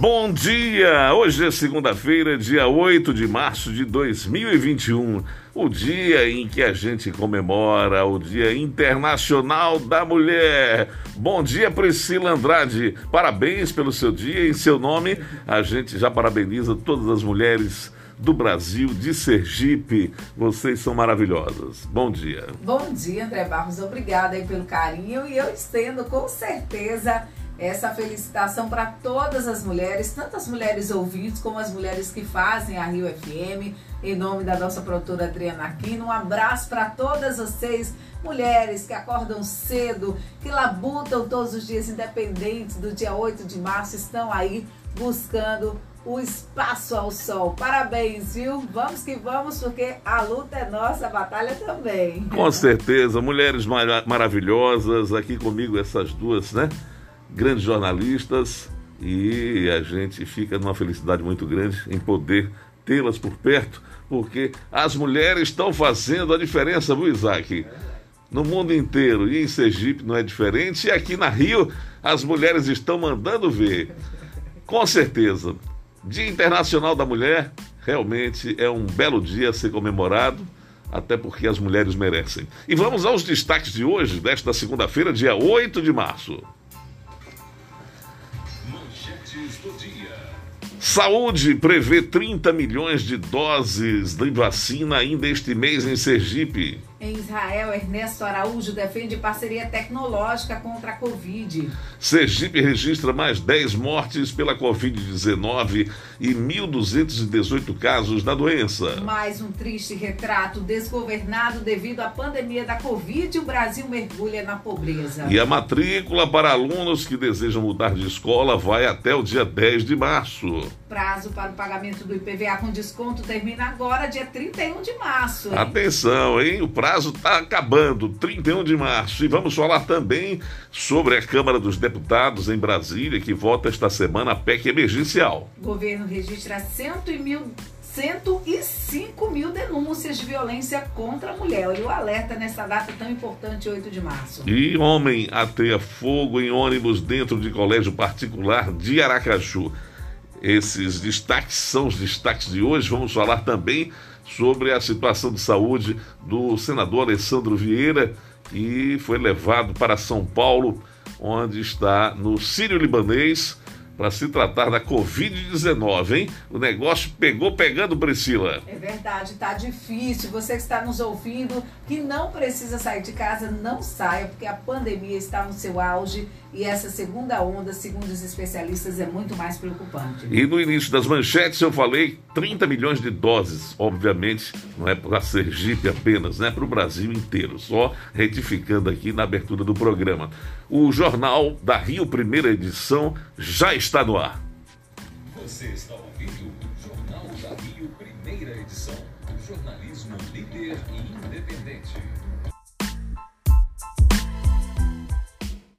Bom dia! Hoje é segunda-feira, dia 8 de março de 2021, o dia em que a gente comemora o Dia Internacional da Mulher. Bom dia, Priscila Andrade. Parabéns pelo seu dia. Em seu nome, a gente já parabeniza todas as mulheres do Brasil, de Sergipe. Vocês são maravilhosas. Bom dia. Bom dia, André Barros. Obrigada aí pelo carinho e eu estendo com certeza essa felicitação para todas as mulheres, tanto as mulheres ouvintes como as mulheres que fazem a Rio FM, em nome da nossa produtora Adriana Aquino. Um abraço para todas vocês, mulheres que acordam cedo, que labutam todos os dias, independentes do dia 8 de março, estão aí buscando o espaço ao sol. Parabéns, viu? Vamos que vamos, porque a luta é nossa, a batalha também. Com certeza, mulheres mar maravilhosas, aqui comigo essas duas, né? Grandes jornalistas e a gente fica numa felicidade muito grande em poder tê-las por perto, porque as mulheres estão fazendo a diferença, viu, Isaac? No mundo inteiro e em Sergipe não é diferente, e aqui na Rio as mulheres estão mandando ver. Com certeza, Dia Internacional da Mulher realmente é um belo dia a ser comemorado até porque as mulheres merecem. E vamos aos destaques de hoje, desta segunda-feira, dia 8 de março. Saúde prevê 30 milhões de doses de vacina ainda este mês em Sergipe. Em Israel, Ernesto Araújo defende parceria tecnológica contra a Covid. Sergipe registra mais 10 mortes pela Covid-19 e 1.218 casos da doença. Mais um triste retrato desgovernado devido à pandemia da Covid. O Brasil mergulha na pobreza. E a matrícula para alunos que desejam mudar de escola vai até o dia 10 de março. Prazo para o pagamento do IPVA com desconto termina agora, dia 31 de março. Hein? Atenção, hein? O prazo está acabando, 31 de março. E vamos falar também sobre a Câmara dos Deputados em Brasília, que vota esta semana a PEC emergencial. O governo registra 100 mil 105 mil denúncias de violência contra a mulher. Olha o alerta nessa data tão importante, 8 de março. E homem ateia fogo em ônibus dentro de colégio particular de Aracaju. Esses destaques são os destaques de hoje. Vamos falar também sobre a situação de saúde do senador Alessandro Vieira, que foi levado para São Paulo, onde está no Sírio Libanês para se tratar da Covid-19, hein? O negócio pegou pegando, Priscila. É verdade, tá difícil. Você que está nos ouvindo, que não precisa sair de casa, não saia, porque a pandemia está no seu auge e essa segunda onda, segundo os especialistas, é muito mais preocupante. E no início das manchetes eu falei 30 milhões de doses, obviamente, não é para Sergipe apenas, né? Para o Brasil inteiro. Só retificando aqui na abertura do programa. O Jornal da Rio, primeira edição, já está no ar. Você está ouvindo o Jornal da Rio, primeira edição. Jornalismo líder e independente.